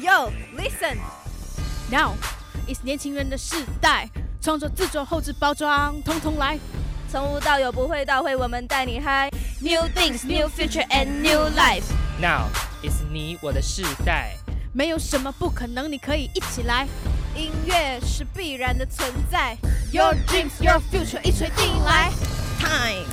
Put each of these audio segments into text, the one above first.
Yo, listen. Now is 年轻人的时代，创作、制作、后置、包装，通通来。从无到有，不会到会，我们带你嗨。New things, new future and new life. Now is 你我的世代，没有什么不可能，你可以一起来。音乐是必然的存在。Your dreams, your future，一锤定音来。Time.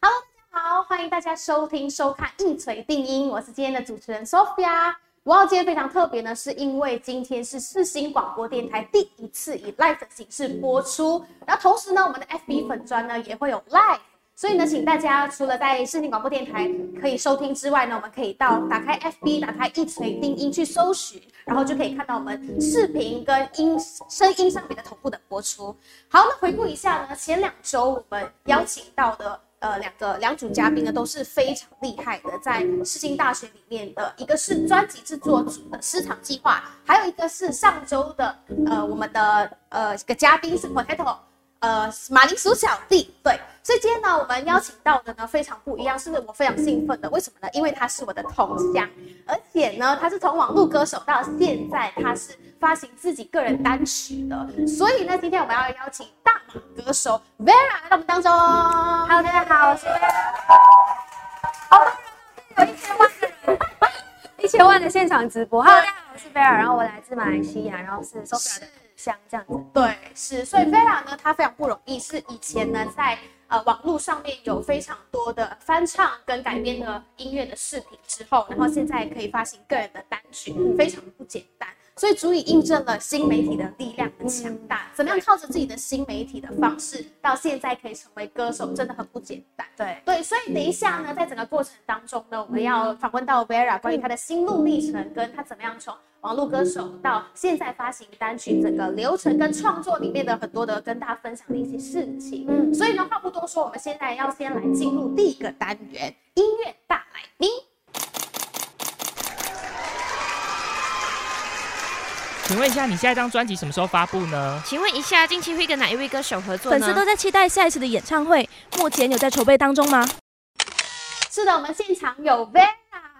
Hello，大家好，欢迎大家收听收看一锤定音，我是今天的主持人 Sophia。我要今天非常特别呢，是因为今天是四新广播电台第一次以 live 的形式播出，然后同时呢，我们的 FB 粉砖呢也会有 live，所以呢，请大家除了在世新广播电台可以收听之外呢，我们可以到打开 FB，打开一锤定音去搜寻，然后就可以看到我们视频跟音声音上面的同步的播出。好，那回顾一下呢，前两周我们邀请到的。呃，两个两组嘉宾呢都是非常厉害的，在世新大学里面的一个是专辑制作组的市场计划，还有一个是上周的呃我们的呃一个嘉宾是 Potato，呃马铃薯小弟，对，所以今天呢我们邀请到的呢非常不一样，是我非常兴奋的，为什么呢？因为他是我的同乡，而且呢他是从网络歌手到现在他是发行自己个人单曲的，所以呢今天我们要邀请大马歌手 Vera 来到我们当中。Hello，大家好，我是 Vera。哦，有一千万个人，一千万的现场直播。Hello，大家好，我是 Vera，然后我来自马来西亚，然后是 Sophia 的像这样子。对，是，所以 Vela 呢，它非常不容易，是以前呢在呃网络上面有非常多的翻唱跟改编的音乐的视频之后，然后现在可以发行个人的单曲，非常不简单。所以足以印证了新媒体的力量强大。怎么样靠着自己的新媒体的方式，到现在可以成为歌手，真的很不简单。对，对，所以等一下呢，在整个过程当中呢，我们要访问到 Vera 关于她的心路历程，跟她怎么样从网络歌手到现在发行单曲整个流程跟创作里面的很多的跟大家分享的一些事情。嗯，所以呢，话不多说，我们现在要先来进入第一个单元——音乐大来宾。请问一下，你下一张专辑什么时候发布呢？请问一下，近期会跟哪一位歌手合作粉丝都在期待下一次的演唱会，目前有在筹备当中吗？是的，我们现场有 Vera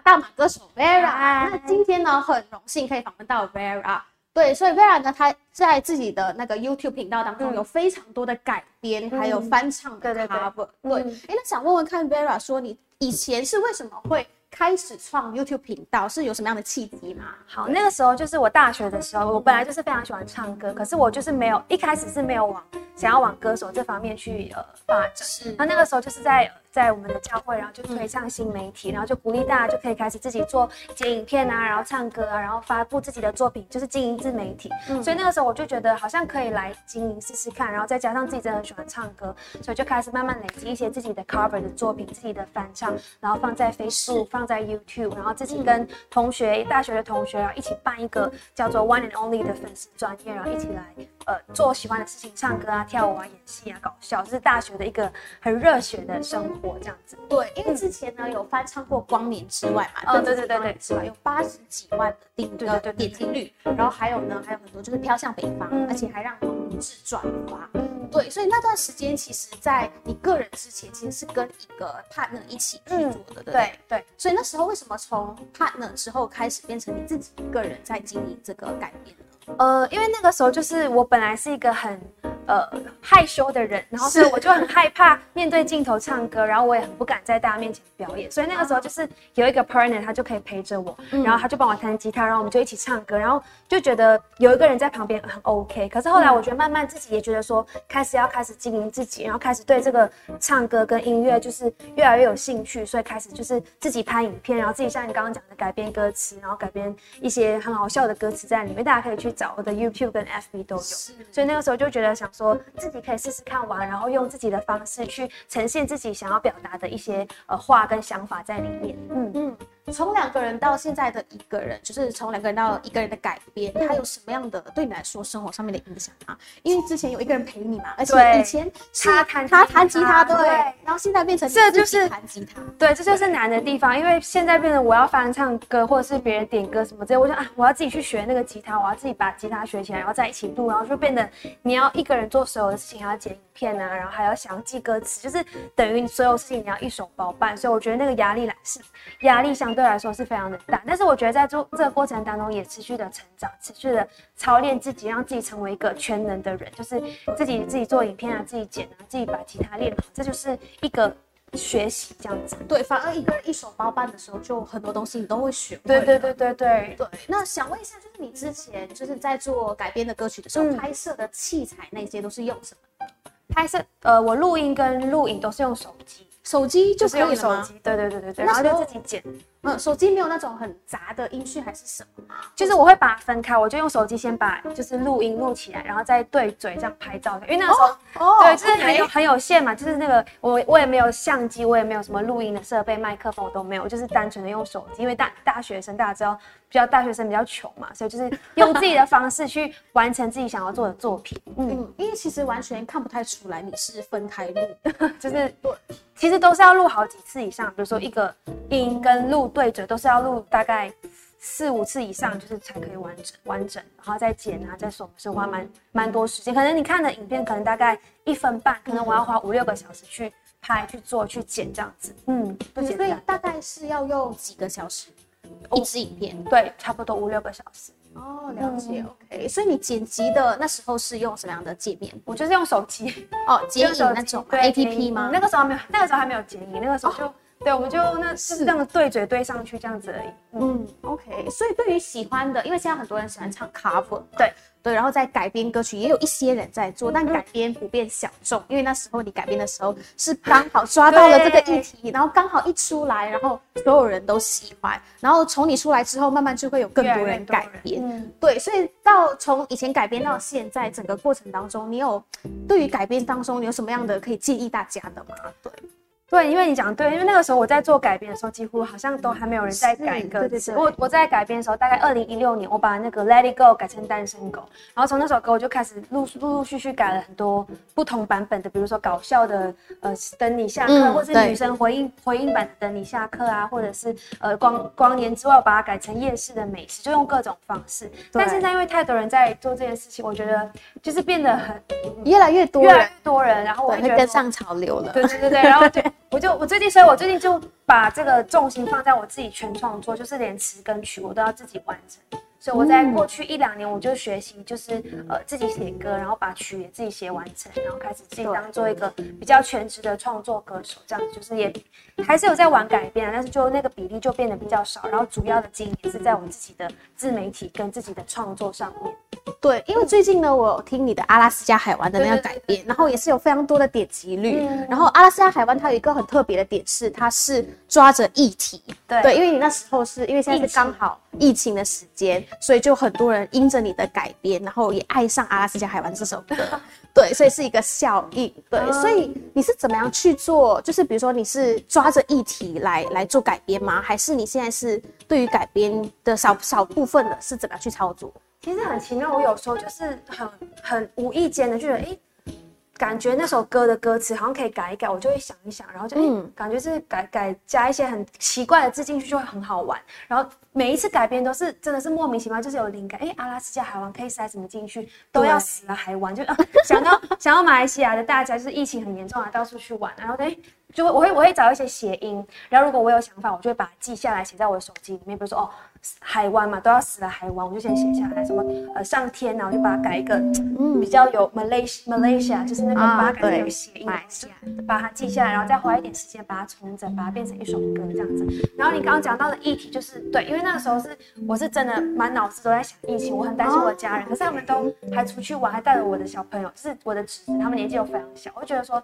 大马歌手 Vera。那今天呢，很荣幸可以访问到 Vera。对，所以 Vera 呢，她在自己的那个 YouTube 频道当中有非常多的改编，还有翻唱的对对对 cover。对，哎，那想问问看 Vera，说你以前是为什么会开始创 YouTube 频道？是有什么样的契机吗？好，那个时候就是我大学的时候，我本来就是非常喜欢唱歌，可是我就是没有一开始是没有往想要往歌手这方面去呃发展。是。然后那个时候就是在在我们的教会，然后就推上新媒体，然后就鼓励大家就可以开始自己做剪影片啊，然后唱歌啊，然后发布自己的作品，就是经营自媒体。所以那个时候我就觉得好像可以来经营试试看，然后再加上自己真的很喜欢唱歌，所以就开始慢慢累积一些自己的 cover 的作品，自己的翻唱，然后放在 Facebook，放在 YouTube，然后自己跟同学、大学的同学，然后一起办一个叫做 One and Only 的粉丝专业，然后一起来呃做喜欢的事情，唱歌啊、跳舞啊、演戏啊、搞笑，这是大学的一个很热血的生活这样子。对，因为之前呢有翻唱过《光年之外》嘛，哦对对对对之外有八十几万的订对对点击率，然后还有呢还有很多就是飘向北方，嗯而且还让同志转发。对，所以那段时间其实，在你个人之前，其实是跟一个 partner 一起去做的，对对？对对，所以那时候为什么从 partner 之后开始变成你自己一个人在经营这个改变呢？呃，因为那个时候就是我本来是一个很呃害羞的人，然后所以我就很害怕面对镜头唱歌，然后我也很不敢在大家面前表演，所以那个时候就是有一个 partner，他就可以陪着我，然后他就帮我弹吉他，然后我们就一起唱歌，然后就觉得有一个人在旁边很 OK。可是后来我觉得慢慢自己也觉得说，开始要开始经营自己，然后开始对这个唱歌跟音乐就是越来越有兴趣，所以开始就是自己拍影片，然后自己像你刚刚讲的改编歌词，然后改编一些很好笑的歌词在里面，大家可以去找我的 YouTube 跟 FB 都有。所以那个时候就觉得想说自己可以试试看玩，然后用自己的方式去呈现自己想要表达的一些呃话跟想法在里面。嗯，嗯，从两个人到现在的一个人，就是从两个人到一个人的改变，它有什么样的对你来说生活上面的影响啊？因为之前有一个人陪你嘛，而且以前他弹他吉弹吉他，他对，对然后现在变成这就是弹吉他，对，这就是难的地方，因为现在变成我要翻唱歌，或者是别人点歌什么之类，我想啊，我要自己去学那个吉他，我要自己把吉他学起来，然后再一起录，然后就变得你要一个人做所有的事情，还要剪影片啊，然后还要想记歌词，就是等于你所有事情你要一手包办，所以我觉得那个压力来是压力相对对来说是非常的大。但是我觉得在做这个过程当中，也持续的成长，持续的操练自己，让自己成为一个全能的人，就是自己自己做影片啊，自己剪啊，自己把吉他练好，这就是一个学习这样子。对，反而一个人一手包办的时候，就很多东西你都会学会。对对对对对。对，那想问一下，就是你之前就是在做改编的歌曲的时候，嗯拍摄的器材那些都是用什么？拍摄呃，我录音跟录影都是用手机，手机就就是用可以了吗？手机。对对对对对，然后就自己剪。嗯，手机没有那种很杂的音讯还是什么？就是我会把它分开，我就用手机先把就是录音录起来，然后再对嘴这样拍照。因为那时候，哦对，就是很有很有限嘛，就是那个我我也没有相机，我也没有什么录音的设备、麦克风我都没有，我就是单纯的用手机。因为大大学生大家知道，比较大学生比较穷嘛，所以就是用自己的方式去完成自己想要做的作品。嗯，嗯，因为其实完全看不太出来你是分开录。就是其实都是要录好几次以上，比如说一个音跟录对嘴都是要录大概四五次以上，就是才可以完整完整，然后再剪啊，再手是花蛮蛮多时间。可能你看的影片可能大概一分半，可能我要花五六个小时去拍、去做、去剪这样子。嗯，不简单。所以大概是要用几个小时一支影片？对，差不多五六个小时。哦，了解。OK，所以你剪辑的那时候是用什么样的界面？我就是用手机，哦，剪影那种 APP 吗？那个时候没有，那个时候还没有剪影，那个时候就、对，我们就那是这样对嘴对上去这样子而已。嗯，OK，所以对于喜欢的，因为现在很多人喜欢唱 cover，对。对，然后在改编歌曲也有一些人在做，但改编不变小众，因为那时候你改编的时候是刚好抓到了这个议题，然后刚好一出来，然后所有人都喜欢，然后从你出来之后，慢慢就会有更多人改编，嗯，对，所以到从以前改编到现在，整个过程当中，你有对于改编当中你有什么样的可以建议大家的吗？对，对，因为你讲得对，因为那个时候我在做改编的时候，几乎好像都还没有人在改是歌词。我我在改编的时候，大概二零一六年，我把那个 Let It Go 改成单身狗，然后从那首歌我就开始陆陆陆续续改了很多不同版本的，比如说搞笑的，呃，等你下课，或是女生回应回应版的等你下课啊，或者是呃光光年之外，我把它改成夜市的美食，就用各种方式。但现在因为太多人在做这件事情，我觉得就是变得很越来越多越来越多人，然后我会跟上潮流了。对对对对，然后就我就我最近，所以我最近就把这个重心放在我自己全创作，就是连词跟曲我都要自己完成。所以我在过去一两年，我就学习，就是呃自己写歌，然后把曲也自己写完成，然后开始自己当做一个比较全职的创作歌手，这样就是也还是有在玩改编啊，但是就那个比例就变得比较少，然后主要的精力是在我自己的自媒体跟自己的创作上面。对，因为最近呢，我有听你的阿拉斯加海湾的那个改编，然后也是有非常多的点击率。嗯然后阿拉斯加海湾它有一个很特别的点是，它是抓着议题。对因为你那时候是因为现在是刚好疫情的时间，所以就很多人因着你的改编，然后也爱上阿拉斯加海湾这首歌。对，所以是一个效应。对，哦所以你是怎么样去做？就是比如说你是抓着议题来来做改编吗？还是你现在是对于改编的少少部分的是怎么样去操作？其实很奇妙，我有时候就是很很无意间的就觉得，哎、感觉那首歌的歌词好像可以改一改，我就会想一想，然后就嗯感觉是改改加一些很奇怪的字进去就会很好玩。然后每一次改编都是真的是莫名其妙，就是有灵感，哎、阿拉斯加海湾可以塞什么进去，都要死了还玩，就、呃、想到想到马来西亚的大家就是疫情很严重啊，到处去玩，然后哎。就会我会我会找一些谐音，然后如果我有想法，我就会把它记下来，写在我的手机里面。比如说哦，海湾嘛，都要死了海湾，我就先写下来。什么呃上天呐，我就把它改一个比较有 Malaysia Malaysia，就是那个啊把它改成有谐音把它记下来，然后再花一点时间把它重整，把它变成一首歌这样子。然后你刚刚讲到的议题就是对，因为那个时候是我是真的满脑子都在想疫情，我很担心我的家人，可是他们都还出去玩，还带着我的小朋友，就是我的侄子，他们年纪又非常小，我就觉得说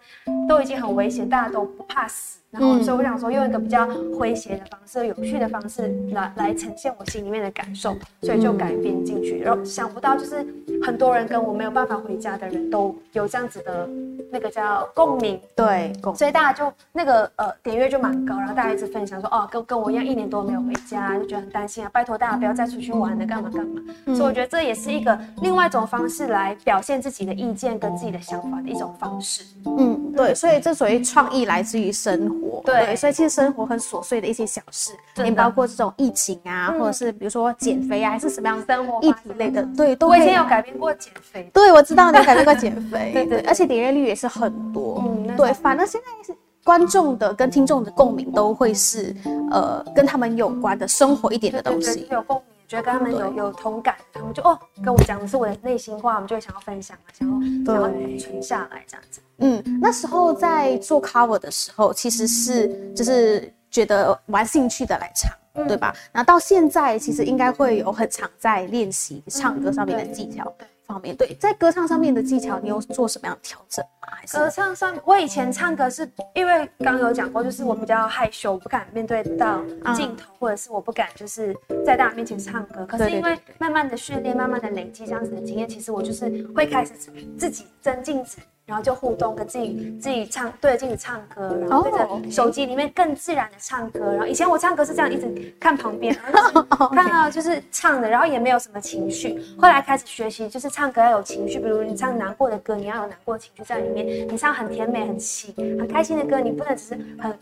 都已经很危险，大家都不怕死。然后，所以我想说，用一个比较诙谐的方式、有趣的方式来来呈现我心里面的感受，所以就改编进去。然后想不到，就是很多人跟我没有办法回家的人都有这样子的那个叫共鸣，对，共所以大家就那个呃点阅就蛮高，然后大家一直分享说哦，跟跟我一样一年多没有回家，就觉得很担心啊，拜托大家不要再出去玩了，干嘛干嘛。所以我觉得这也是一个另外一种方式来表现自己的意见跟自己的想法的一种方式。嗯，对，所以这属于创意来自于生活，对所以其实生活很琐碎的一些小事，也包括这种疫情啊，嗯。或者是比如说减肥啊，还是什么样的生活议发生题类的，对，都我以前有改变过减肥，对，我知道你有改变过减肥，对对对。而且点阅率也是很多，嗯对，反正现在是观众的跟听众的共鸣都会是呃跟他们有关的生活一点的东西。有共鸣，觉得跟他们有有同感，他们就哦跟我讲的是我的内心话，我们就会想要分享啊，想要想要存下来这样子。嗯，那时候在做 cover 的时候，其实是就是觉得玩兴趣的来唱，嗯对吧？那到现在其实应该会有很常在练习唱歌上面的技巧对方面。对，在歌唱上面的技巧，你有做什么样的调整吗？还是歌唱上，我以前唱歌是因为刚有讲过，就是我比较害羞，不敢面对到镜头，或者是我不敢就是在大家面前唱歌。可是因为慢慢的训练，慢慢的累积这样子的经验，其实我就是会开始自己真镜子。然后就互动，跟自己自己唱，对着镜子唱歌，然后对哦着手机里面更自然的唱歌。然后以前我唱歌是这样，一直看旁边，看到就是唱的，然后也没有什么情绪。后来开始学习，就是唱歌要有情绪，比如你唱难过的歌，你要有难过的情绪在里面；你唱很甜美、很喜、很开心的歌，你不能只是很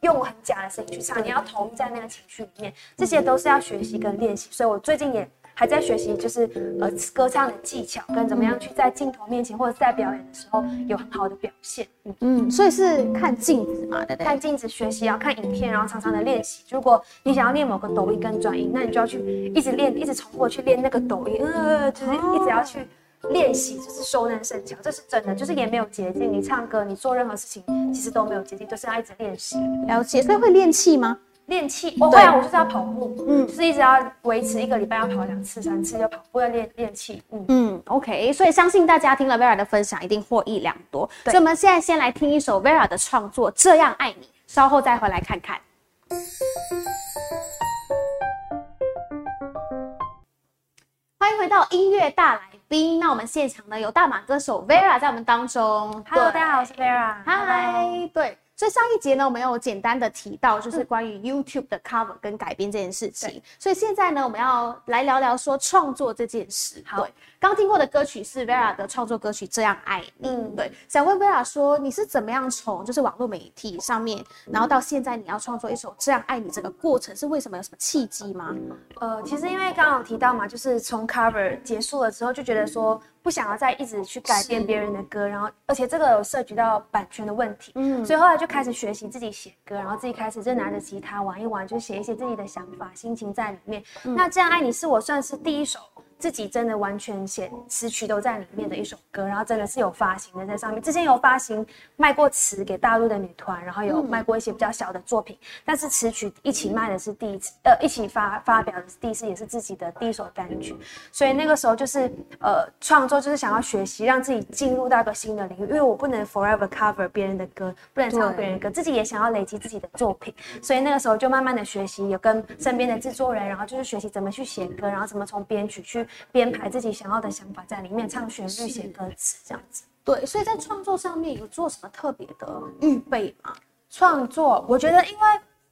用很假的声音去唱，你要投入在那个情绪里面。这些都是要学习跟练习。所以我最近也还在学习，就是呃歌唱的技巧，跟怎么样去在镜头面前或者在表演的时候有很好的表现。嗯。嗯，所以是看镜子嘛，对不对？看镜子学习，要看影片，然后常常的练习。如果你想要练某个抖音跟转音，那你就要去一直练，一直重复地去练那个抖音，呃，就是一直要去练习，就是熟能生巧，这是真的，就是也没有捷径。你唱歌，你做任何事情，其实都没有捷径，就是要一直练习。了解，所以会练气吗？练气，我会啊，我就是要跑步，嗯嗯，就是一直要维持一个礼拜要跑两次、三次，要跑步要练练气，嗯。嗯，OK，所以相信大家听了 Vera 的分享，一定获益良多。所以我们现在先来听一首 Vera 的创作《这样爱你》，稍后再回来看看。欢迎回到音乐大来宾，那我们现场呢有大马歌手 Vera 在我们当中。Hello，大家好，我是 Vera。嗨，对，所以上一节呢，我们有简单的提到，就是关于 YouTube 的 cover 跟改编这件事情。所以现在呢，我们要来聊聊说创作这件事。好对，刚听过的歌曲是 Vera 的创作歌曲《这样爱你》。对，想问 Vera 说，你是怎么样从就是网络媒体上面，然后到现在你要创作一首《这样爱你》，这个过程是为什么？有什么契机吗？呃，其实因为刚刚有提到嘛，就是从 cover 结束了之后，就觉得说不想要再一直去改变别人的歌，然后而且这个有涉及到版权的问题，嗯，所以后来就开始学习自己写歌，然后自己开始就拿着吉他玩一玩，就写一些自己的想法、心情在里面。那这样爱你是我算是第一首自己真的完全写词曲都在里面的一首歌，然后真的是有发行的在上面。之前有发行卖过词给大陆的女团，然后有卖过一些比较小的作品，但是词曲一起卖的是第一次，呃，一起发发表的是第一次，也是自己的第一首单曲。所以那个时候就是呃创作，就是想要学习，让自己进入到一个新的领域，因为我不能 forever cover 别人的歌，不能唱别人的歌，自己也想要累积自己的作品。所以那个时候就慢慢的学习，有跟身边的制作人，然后就是学习怎么去写歌，然后怎么从编曲去编排自己想要的想法在里面，唱旋律、写歌词这样子。对，所以在创作上面有做什么特别的预备吗？创作，我觉得因为。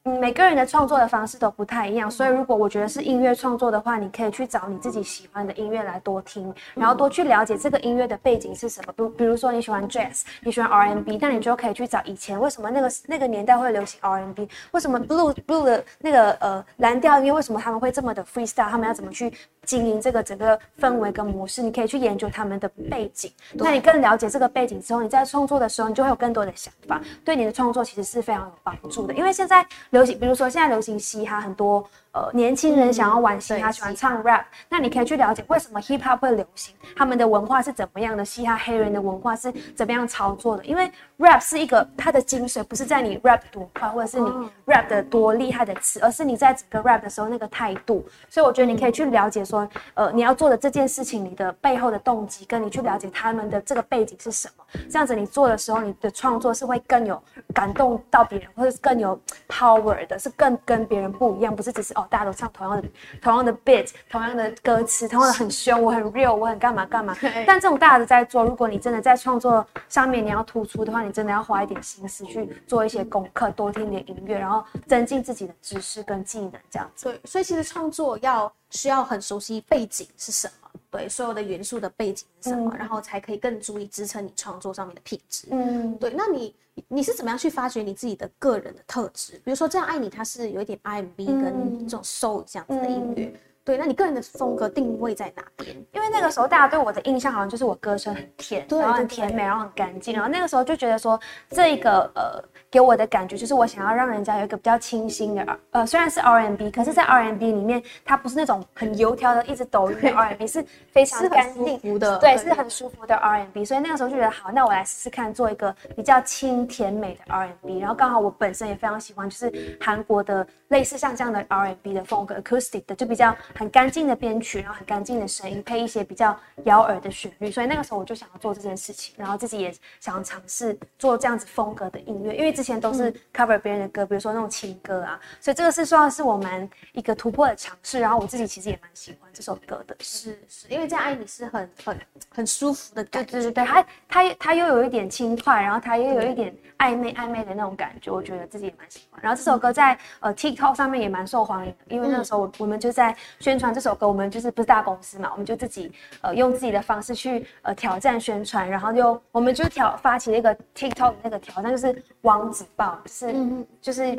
嗯，每个人的创作的方式都不太一样，所以如果我觉得是音乐创作的话，你可以去找你自己喜欢的音乐来多听，然后多去了解这个音乐的背景是什么。比如比如说你喜欢 jazz，你喜欢 R&B，那你就可以去找以前为什么那个那个年代会流行 R&B，为什么 blue blue 的那个呃蓝调音乐为什么他们会这么的 freestyle，他们要怎么去经营这个整个氛围跟模式？你可以去研究他们的背景，那你更了解这个背景之后，你在创作的时候，你就会有更多的想法，对你的创作其实是非常有帮助的。因为现在流行，比如说现在流行嘻哈，很多呃年轻人想要玩嘻哈，对喜欢唱 rap，那你可以去了解为什么 hip hop 会流行，他们的文化是怎么样的，嘻哈黑人的文化是怎么样操作的。因为 rap 是一个它的精髓，不是在你 rap 多快，或者是你 rap 的多厉害的词，而是你在整个 rap 的时候那个态度。所以我觉得你可以去了解说，呃，你要做的这件事情，你的背后的动机，跟你去了解他们的这个背景是什么。这样子你做的时候，你的创作是会更有感动到别人，或者是更有 power 的，是更跟别人不一样，不是只是哦大家都唱同样的同样的 beat，同样的歌词，同样的很凶，我很 real，我很干嘛干嘛。但这种大家都在做，如果你真的在创作上面你要突出的话，你真的要花一点心思去做一些功课，多听点音乐，然后增进自己的知识跟技能，这样子。对，所以其实创作要需要很熟悉背景是什么，对，所有的元素的背景是什么，嗯。然后才可以更注意支撑你创作上面的品质。嗯，对，那你你是怎么样去发掘你自己的个人的特质？比如说这样爱你，它是有一点 R&B 跟嗯。这种 soul 这样子的音乐，对，那你个人的风格定位在哪边？因为那个时候大家对我的印象好像就是我歌声很甜，然后很甜美，然后很干净，然后那个时候就觉得说这个呃给我的感觉就是我想要让人家有一个比较清新的 R- 呃虽然是 R&B，可是在 R&B 里面它不是那种很油条的一直抖音的 R&B，是非常是很舒干净服的对，是很舒服的 R&B，所以那个时候就觉得好，那我来试试看做一个比较清甜美的 R&B，然后刚好我本身也非常喜欢就是韩国的类似像这样的 R&B 的风格，acoustic 的就比较很干净的编曲，然后很干净的声音，配一些比较摇耳的旋律，所以那个时候我就想要做这件事情，然后自己也想要尝试做这样子风格的音乐，因为之前都是 cover 别人的歌，比如说那种情歌啊，所以这个是算是我蛮一个突破的尝试，然后我自己其实也蛮喜欢这首歌的，是是，因为这样爱你是很很很舒服的感觉。对对对，它它它又有一点轻快，然后它又有一点暧昧暧昧的那种感觉，我觉得自己也蛮喜欢。然后这首歌在呃 TikTok 上面也蛮受欢迎的，因为那个时候我我们就在宣传这首歌，我们就是不是大公司嘛，我们就自己呃用自己的方式去呃挑战宣传，然后就我们就挑发起了一个 TikTok 的那个挑战，就是王子抱，就是、就是。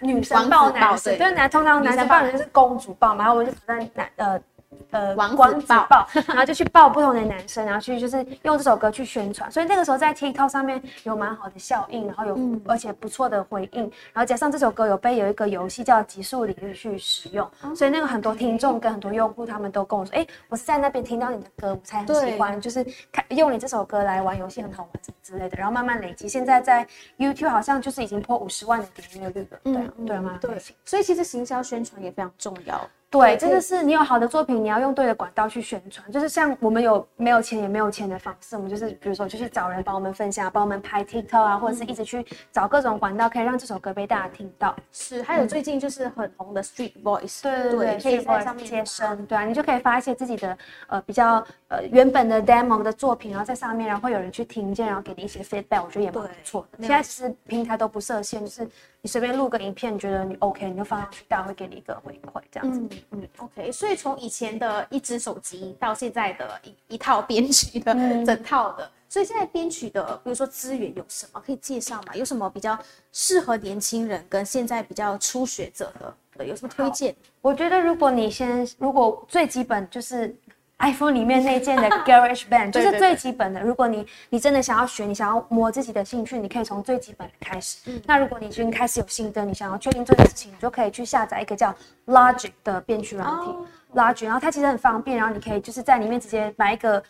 女生抱男生，对对男通常男生抱抱女生是公主抱嘛，然后我们就挑战男呃呃王子报子抱。抱，然后就去报不同的男生，然后去就是用这首歌去宣传，所以那个时候在 TikTok 上面有蛮好的效应，然后有、嗯。而且不错的回应，然后加上这首歌有被有一个游戏叫极速领域去使用，哦所以那个很多听众跟很多用户他们都跟我说，哎、我是在那边听到你的歌，我才很喜欢，就是看用你这首歌来玩游戏很好玩之类的，然后慢慢累积，现在在 YouTube 好像就是已经破五十万的点阅率了，对啊，对吗，对。，所以其实行销宣传也非常重要。对，真的是你有好的作品，你要用对的管道去宣传。就是像我们有没有钱也没有钱的方式，我们就是比如说就去找人帮我们分享，帮我们拍 TikTok 啊，或者是一直去找各种管道，可以让这首歌被大家听到。是，还有最近就是很红的 Street Voice，对对对，可以在在上面接生，对啊，你就可以发一些自己的呃比较呃原本的 demo 的作品，然后在上面，然后会有人去听见，然后给你一些 feedback，我觉得也蛮不错的。对现在其实平台都不设限，就是你随便录个影片，你觉得你 OK，你就放上去，大家会给你一个回馈，这样子。嗯嗯，OK，所以从以前的一只手机到现在的一一套编曲的、嗯 整套的，所以现在编曲的，比如说资源有什么可以介绍吗？有什么比较适合年轻人跟现在比较初学者的？对，有什么推荐？我觉得如果你先，如果最基本就是 iPhone 里面那件的 Garage Band，就是最基本的。如果你你真的想要学，你想要摸自己的兴趣，你可以从最基本的开始。那如果你已经开始有心得，你想要确定这件事情，你就可以去下载一个叫 Logic 的编曲软体、Logic，然后它其实很方便，然后你可以就是在里面直接买一个。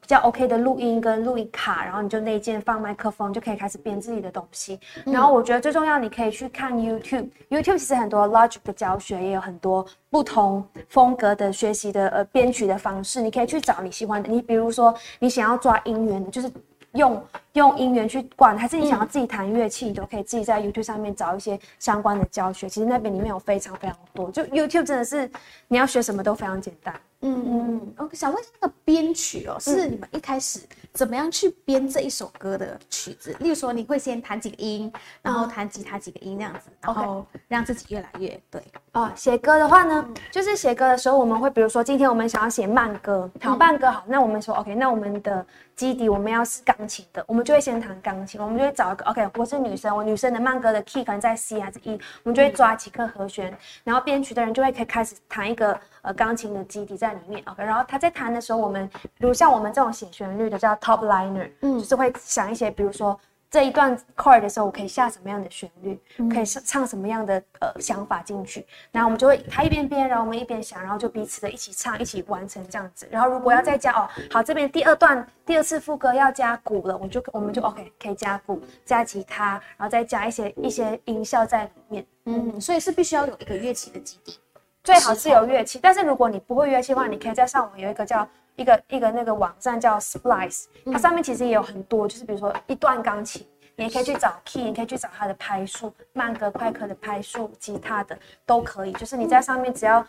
比较 OK 的录音跟录音卡，然后你就内建放麦克风，就可以开始编自己的东西。然后我觉得最重要，你可以去看 YouTube，YouTube 其实很多 Logic 的教学，也有很多不同风格的学习的呃编曲的方式，你可以去找你喜欢的。你比如说你想要抓音源，就是用用音源去灌，还是你想要自己弹乐器，你都可以自己在 YouTube 上面找一些相关的教学。其实那边里面有非常非常多，就 YouTube 真的是你要学什么都非常简单。嗯嗯嗯，OK，想问一下那个编曲哦，是你们一开始怎么样去编这一首歌的曲子？例如说，你会先弹几个音，然后弹吉他几个音那样子，然后让自己越来越对。哦，写歌的话呢，就是写歌的时候，我们会比如说今天我们想要写慢歌，好慢歌好，那我们说 OK，那我们的基底我们要是钢琴的，我们就会先弹钢琴，我们就会找一个 OK，我是女生，我女生的慢歌的 key 可能在 C 还是 E，我们就会抓几个和弦，然后编曲的人就会可以开始弹一个呃钢琴的基底在里面 OK，然后他在弹的时候，我们比如像我们这种写旋律的叫 top liner，嗯，就是会想一些比如说。这一段 chord 的时候，我可以下什么样的旋律，可以唱唱什么样的呃想法进去，然后我们就会他一边编，然后我们一边想，然后就彼此的一起唱，一起完成这样子。然后如果要再加哦，好这边第二段第二次副歌要加鼓了，我就我们就 OK 可以加鼓，加吉他，然后再加一些一些音效在里面。嗯，所以是必须要有一个乐器的基地。最好是有乐器，但是如果你不会乐器的话，你可以在上网有一个叫一个一个那个网站叫 Splice，它上面其实也有很多，就是比如说一段钢琴，你也可以去找 key，你可以去找它的拍数，慢歌、快歌的拍数，吉他的都可以，就是你在上面只要。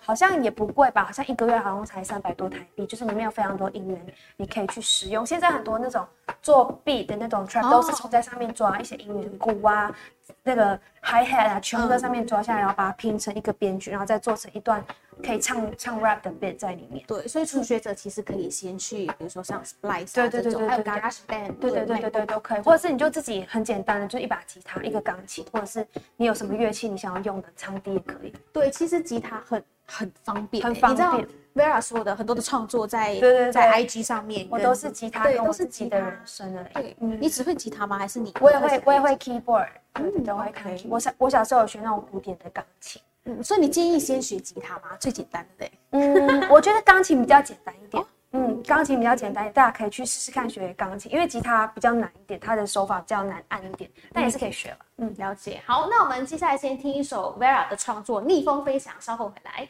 好像也不贵吧，好像一个月好像才三百多台币，就是里面有非常多音源，你可以去使用。现在很多那种做 beat 的那种 track 都是从在上面抓一些音源，鼓啊，那个 hi hat 啊，全部在上面抓下来，然后把它拼成一个编曲，然后再做成一段可以唱唱 rap 的 beat 在里面。对，所以初学者其实可以先去，比如说像 Splice 对啊这种，还有对对对对对 Garage Band，对对对对对，都可以，或者是你就自己很简单的，就一把吉他、一个钢琴，或者是你有什么乐器你想要用的长笛也可以。对，其实吉他很很方便、很欸你知道方便 Vera 说的很多的创作在在 IG 上面，我都是吉他对，都是吉他人生而已。对，嗯你只会吉他吗？还是你？我也会，我也会 keyboard，嗯，都会看。我小我小时候有学那种古典的钢琴，嗯，所以你建议先学吉他吗？最简单的嘞。嗯，我觉得钢琴比较简单一点。嗯，钢琴比较简单，大家可以去试试看学钢琴，因为吉他比较难一点，它的手法比较难按一点，但也是可以学了。嗯，了解。好，那我们接下来先听一首 Vera 的创作《逆风飞翔》，稍后回来。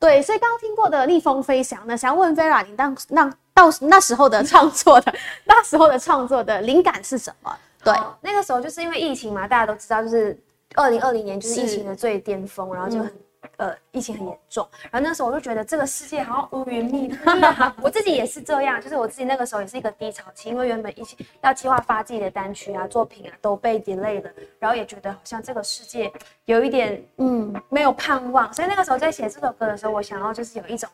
对，所以刚刚听过的《逆风飞翔》呢，想要问 Vera，你当那到那时候的创作的 那时候的创作的灵感是什么？对，哦。那个时候就是因为疫情嘛，大家都知道，就是二零二零年就是是。疫情的最巅峰，然后就很。呃，疫情很严重，然后那时候我就觉得这个世界好像乌云密布，我自己也是这样，就是我自己那个时候也是一个低潮期，因为原本一起要计划发自己的单曲啊、作品啊都被 delay 了，然后也觉得好像这个世界有一点嗯，没有盼望，所以那个时候在写这首歌的时候，我想要就是有一种，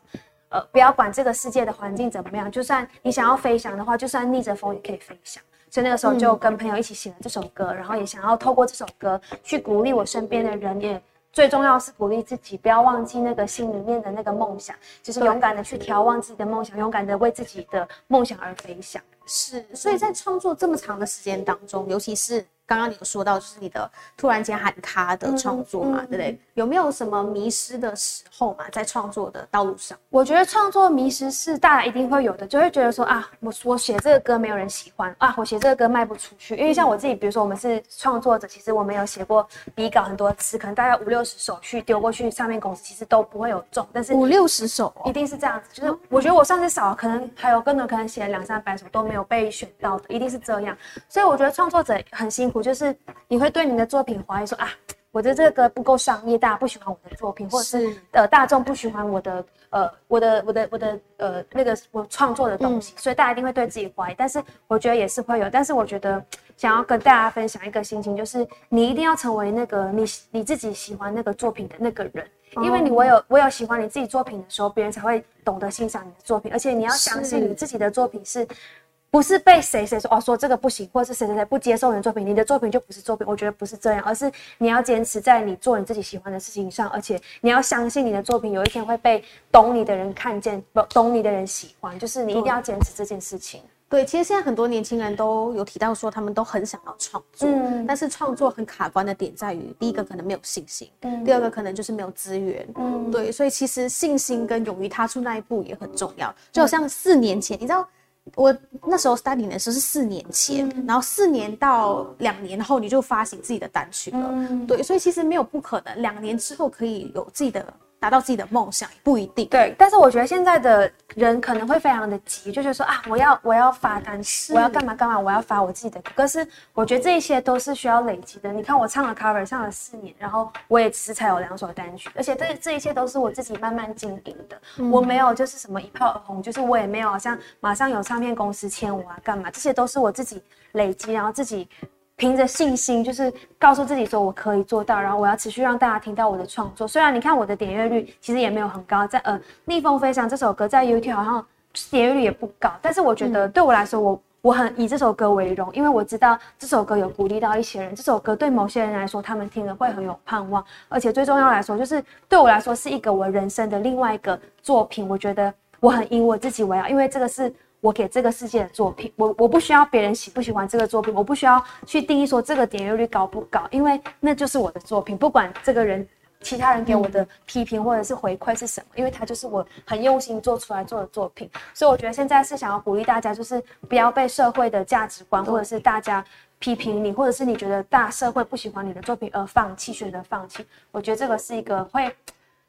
呃，不要管这个世界的环境怎么样，就算你想要飞翔的话，就算逆着风也可以飞翔。所以那个时候就跟朋友一起写了这首歌，然后也想要透过这首歌去鼓励我身边的人，也最重要是鼓励自己，不要忘记那个心里面的那个梦想，就是勇敢的去眺望自己的梦想，勇敢的为自己的梦想而飞翔。是。所以在创作这么长的时间当中，尤其是刚刚你有说到，就是你的突然间喊卡的创作嘛，嗯对不对？有没有什么迷失的时候嘛，在创作的道路上？我觉得创作迷失是大家一定会有的，就会觉得说啊，我我写这个歌没有人喜欢啊，我写这个歌卖不出去。因为像我自己，比如说我们是创作者，其实我们有写过笔稿很多次，可能大概五六十首去丢过去唱片公司，其实都不会有中，但是五六十首、哦一，定是这样子，就是我觉得我上次少，可能还有更多可能写了两三百首都没有被选到的，一定是这样。所以我觉得创作者很辛苦，就是你会对你的作品怀疑说啊，我的这个歌不够商业，大家不喜欢我的作品，或者是是呃大众不喜欢我的呃我的我的我的呃那个我创作的东西，所以大家一定会对自己怀疑。但是我觉得也是会有，但是我觉得想要跟大家分享一个心情，就是你一定要成为那个你你自己喜欢那个作品的那个人。因为你唯有唯有喜欢你自己作品的时候，别人才会懂得欣赏你的作品，而且你要相信你自己的作品是。不是被谁谁说哦说这个不行，或者是谁谁谁不接受你的作品，你的作品就不是作品。我觉得不是这样，而是你要坚持在你做你自己喜欢的事情上，而且你要相信你的作品有一天会被懂你的人看见，不懂你的人喜欢，就是你一定要坚持这件事情。对，其实现在很多年轻人都有提到说，他们都很想要创作，嗯但是创作很卡关的点在于，第一个可能没有信心，嗯第二个可能就是没有资源，嗯对，所以其实信心跟勇于踏出那一步也很重要。就好像四年前，你知道。我那时候 study 的时候是四年前，嗯。然后四年到两年后你就发行自己的单曲了，嗯。对，所以其实没有不可能，两年之后可以有自己的达到自己的梦想，也不一定。对，但是我觉得现在的人可能会非常的急，就觉得说啊，我要我要发单曲，我要干嘛干嘛，我要发我自己的歌。可是我觉得这一些都是需要累积的。你看我唱了 cover 唱了四年，然后我也只是才有两首单曲，而且这这一切都是我自己慢慢经营的。我没有就是什么一炮而红，就是我也没有好像马上有唱片公司签我啊干嘛，这些都是我自己累积，然后自己。凭着信心，就是告诉自己说我可以做到，然后我要持续让大家听到我的创作。虽然你看我的点阅率其实也没有很高，在呃《逆风飞翔》这首歌在 YouTube 好像点阅率也不高，但是我觉得对我来说，我我很以这首歌为荣，因为我知道这首歌有鼓励到一些人，这首歌对某些人来说，他们听了会很有盼望，而且最重要来说，就是对我来说是一个我人生的另外一个作品。我觉得我很以我自己为傲，因为这个是。我给这个世界的作品，我我不需要别人喜不喜欢这个作品，我不需要去定义说这个点阅率高不高，因为那就是我的作品，不管这个人其他人给我的批评或者是回馈是什么，因为它就是我很用心做出来做的作品，所以我觉得现在是想要鼓励大家，就是不要被社会的价值观或者是大家批评你，或者是你觉得大社会不喜欢你的作品而放弃，选择放弃，我觉得这个是一个会。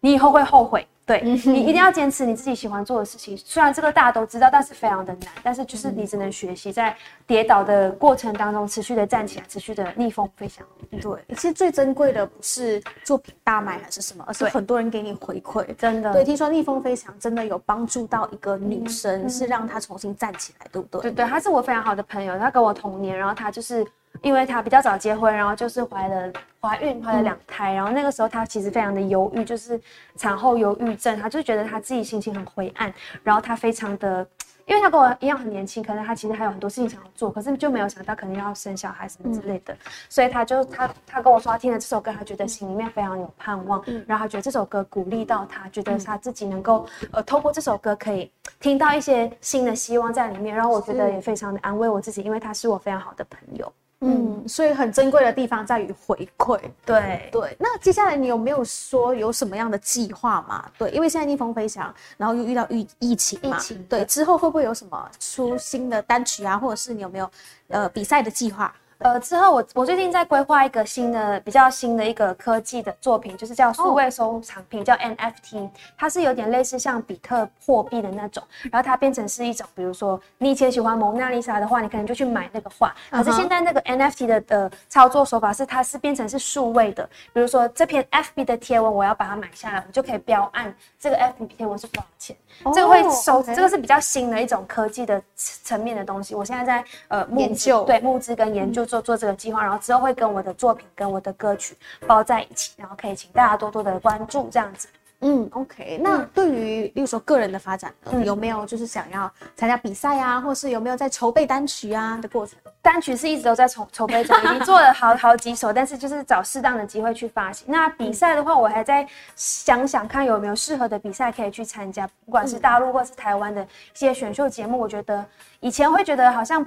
你以后会后悔。对你一定要坚持你自己喜欢做的事情，虽然这个大家都知道，但是非常的难。但是就是你只能学习，在跌倒的过程当中，持续的站起来，持续的逆风飞翔。对，其实最珍贵的不是作品大卖还是什么，而是很多人给你回馈。真的，对，听说逆风飞翔真的有帮助到一个女生，是让她重新站起来，对不对？对对，她是我非常好的朋友，她跟我同年，然后她就是因为她比较早结婚，然后就是怀了怀孕，怀了两胎，然后那个时候她其实非常的忧郁，就是产后忧郁症，她就觉得她自己心情很灰暗，然后她非常的因为他跟我一样很年轻，可能他其实还有很多事情想要做，可是就没有想到可能要生小孩什么之类的，所以他就他他跟我说，他听了这首歌，他觉得心里面非常有盼望，然后他觉得这首歌鼓励到他，觉得他自己能够呃透过这首歌可以听到一些新的希望在里面，然后我觉得也非常的安慰我自己，因为他是我非常好的朋友。嗯，所以很珍贵的地方在于回馈。对对，那接下来你有没有说有什么样的计划嘛？对，因为现在逆风飞翔，然后又遇到疫疫情嘛，疫情对，之后会不会有什么出新的单曲啊，或者是你有没有呃比赛的计划？呃，之后我我最近在规划一个新的比较新的一个科技的作品，就是叫数位收藏品，叫 NFT，它是有点类似像比特货币的那种，然后它变成是一种，比如说你以前喜欢蒙娜丽莎的话，你可能就去买那个画，可是现在那个 NFT 的的操作手法是它是变成是数位的，比如说这篇 FB 的贴文我要把它买下来，我就可以标按这个 FB 贴文是多少钱，这个会收这个是比较新的一种科技的层面的东西，我现在在呃募资研究。对募资跟研究做做这个计划，然后之后会跟我的作品跟我的歌曲包在一起，然后可以请大家多多的关注这样子。嗯，OK。那对于例如说个人的发展呢，有没有就是想要参加比赛啊，或是有没有在筹备单曲啊的过程？单曲是一直都在筹筹备中，已经做了好好几首，但是就是找适当的机会去发行。那比赛的话，我还在想想看有没有适合的比赛可以去参加，不管是大陆或是台湾的一些选秀节目。我觉得以前会觉得好像。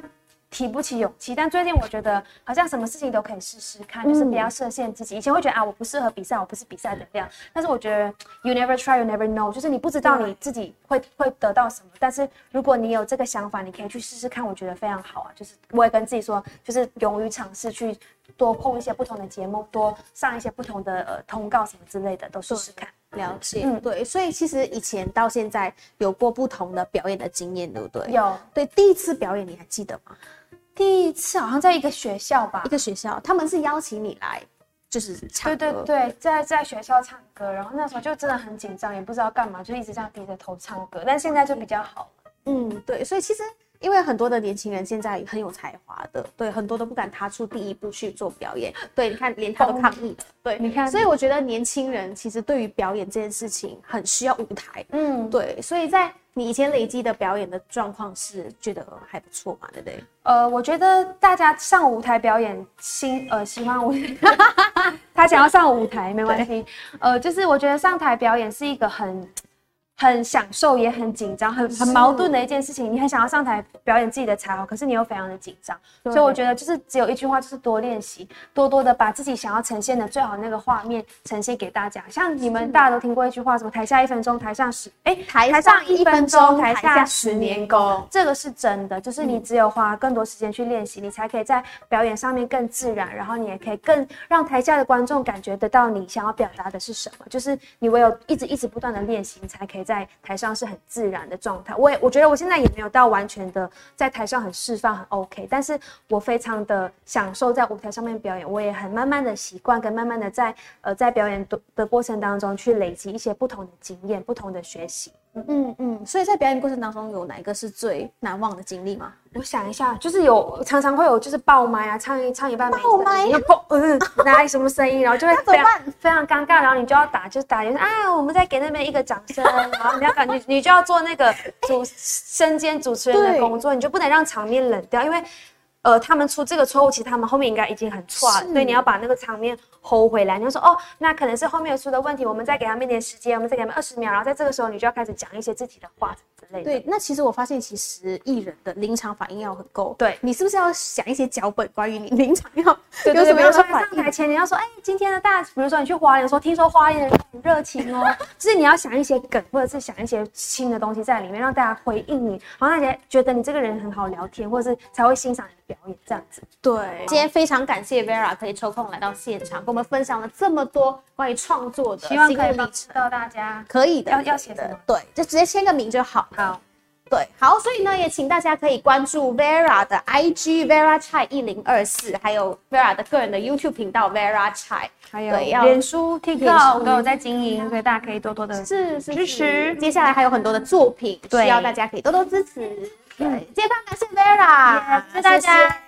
提不起勇气，但最近我觉得好像什么事情都可以试试看，就是不要设限自己。以前会觉得啊，我不适合比赛，我不是比赛的料。但是我觉得 you never try, you never know，就是你不知道你自己会会得到什么。但是如果你有这个想法，你可以去试试看，我觉得非常好啊。就是我也跟自己说，就是勇于尝试，去多碰一些不同的节目，多上一些不同的呃通告什么之类的，都试试看。了解，嗯对，所以其实以前到现在有过不同的表演的经验，对不对？有对，第一次表演你还记得吗？第一次好像在一个学校吧一，个学校，他们是邀请你来，就是唱歌，对对对，在在学校唱歌，然后那时候就真的很紧张，也不知道干嘛，就一直这样低着头唱歌。但现在就比较好。嗯，对，所以其实因为很多的年轻人现在很有才华的，对，很多都不敢踏出第一步去做表演。对，你看连他都抗议了，对，你看所以我觉得年轻人其实对于表演这件事情很需要舞台。嗯，对，所以在你以前累积的表演的状况是觉得还不错嘛，对不对？呃，我觉得大家上舞台表演，新呃喜欢舞，他想要上舞台没关系。呃，就是我觉得上台表演是一个很很享受，也很紧张，很很矛盾的一件事情。你很想要上台表演自己的才华，可是你又非常的紧张。所以我觉得就是只有一句话，就是多练习，多多的把自己想要呈现的最好的那个画面呈现给大家。像你们大家都听过一句话，什么台下一分钟，台上十哎台台上一分钟，台下十年功功。这个是真的，就是你只有花更多时间去练习，你才可以在表演上面更自然，然后你也可以更让台下的观众感觉得到你想要表达的是什么。就是你唯有一直一直不断的练习，你才可以在台上是很自然的状态。我也我觉得我现在也没有到完全的在台上很释放很 OK，但是我非常的享受在舞台上面表演，我也很慢慢的习惯跟慢慢的在呃在表演的的过程当中去累积一些不同的经验、不同的学习。嗯嗯，所以在表演过程当中有哪一个是最难忘的经历吗？我想一下，就是有常常会有就是爆麦啊，唱一唱一半没爆麦声音，就砰，嗯，哪里什么声音，然后就会 非常非常尴尬，然后你就要打，就是打，就是啊，我们再给那边一个掌声，然后你要感觉 你就要做那个主身兼主持人的工作，你就不能让场面冷掉，因为。呃，他们出这个错误，其实他们后面应该已经很错了，是所以你要把那个场面 hold 回来。你要说，哦，那可能是后面出的问题，我们再给他们一点时间，我们再给他们二十秒，然后在这个时候，你就要开始讲一些自己的话之类的。对，那其实我发现，其实艺人的临场反应要很够。对你是不是要想一些脚本，关于你临场要 有什么样的反应？上台前你要说，哎，今天的大，比如说你去花莲说，听说花莲人很热情哦，就是你要想一些梗，或者是想一些新的东西在里面，让大家回应你，然后大家觉得你这个人很好聊天，或者是才会欣赏你的表演这样子。对，今天非常感谢 Vera 可以抽空来到现场，跟我们分享了这么多关于创作的希望可以心路历程。帮到大家。可以的，要要写什么？对，就直接签个名就好。好，对，好，所以呢，也请大家可以关注 Vera 的 IG Vera Chai 一零二四，还有 Vera 的个人的 YouTube 频道 Vera Chai。还有脸书、脸 TikTok 都有在经营，所以大家可以多多的支持接下来还有很多的作品，对需要大家可以多多支持。对，今天非常感谢 Vera，谢谢大家。